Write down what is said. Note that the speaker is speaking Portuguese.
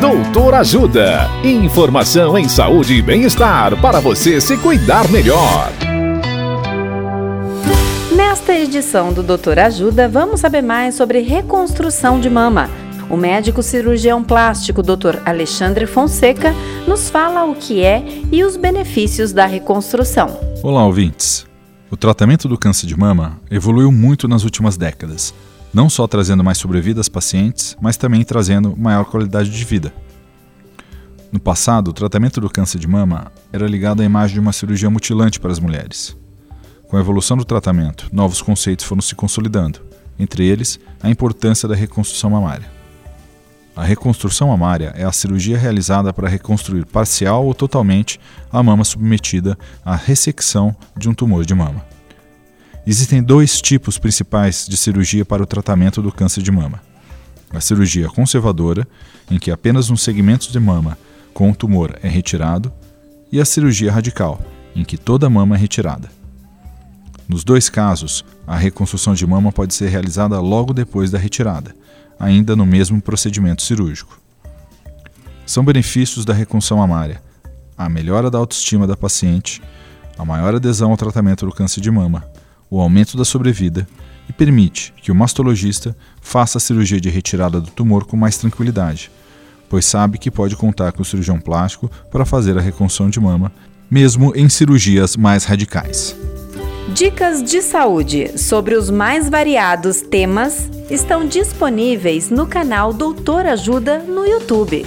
Doutor Ajuda. Informação em saúde e bem-estar para você se cuidar melhor. Nesta edição do Doutor Ajuda, vamos saber mais sobre reconstrução de mama. O médico cirurgião plástico Dr. Alexandre Fonseca nos fala o que é e os benefícios da reconstrução. Olá, ouvintes. O tratamento do câncer de mama evoluiu muito nas últimas décadas não só trazendo mais sobrevida às pacientes, mas também trazendo maior qualidade de vida. No passado, o tratamento do câncer de mama era ligado à imagem de uma cirurgia mutilante para as mulheres. Com a evolução do tratamento, novos conceitos foram se consolidando, entre eles a importância da reconstrução mamária. A reconstrução mamária é a cirurgia realizada para reconstruir parcial ou totalmente a mama submetida à ressecção de um tumor de mama. Existem dois tipos principais de cirurgia para o tratamento do câncer de mama: a cirurgia conservadora, em que apenas um segmento de mama com o tumor é retirado, e a cirurgia radical, em que toda a mama é retirada. Nos dois casos, a reconstrução de mama pode ser realizada logo depois da retirada, ainda no mesmo procedimento cirúrgico. São benefícios da reconstrução mamária: a melhora da autoestima da paciente, a maior adesão ao tratamento do câncer de mama, o aumento da sobrevida e permite que o mastologista faça a cirurgia de retirada do tumor com mais tranquilidade, pois sabe que pode contar com o cirurgião plástico para fazer a reconstrução de mama, mesmo em cirurgias mais radicais. Dicas de saúde sobre os mais variados temas estão disponíveis no canal Doutor Ajuda no YouTube.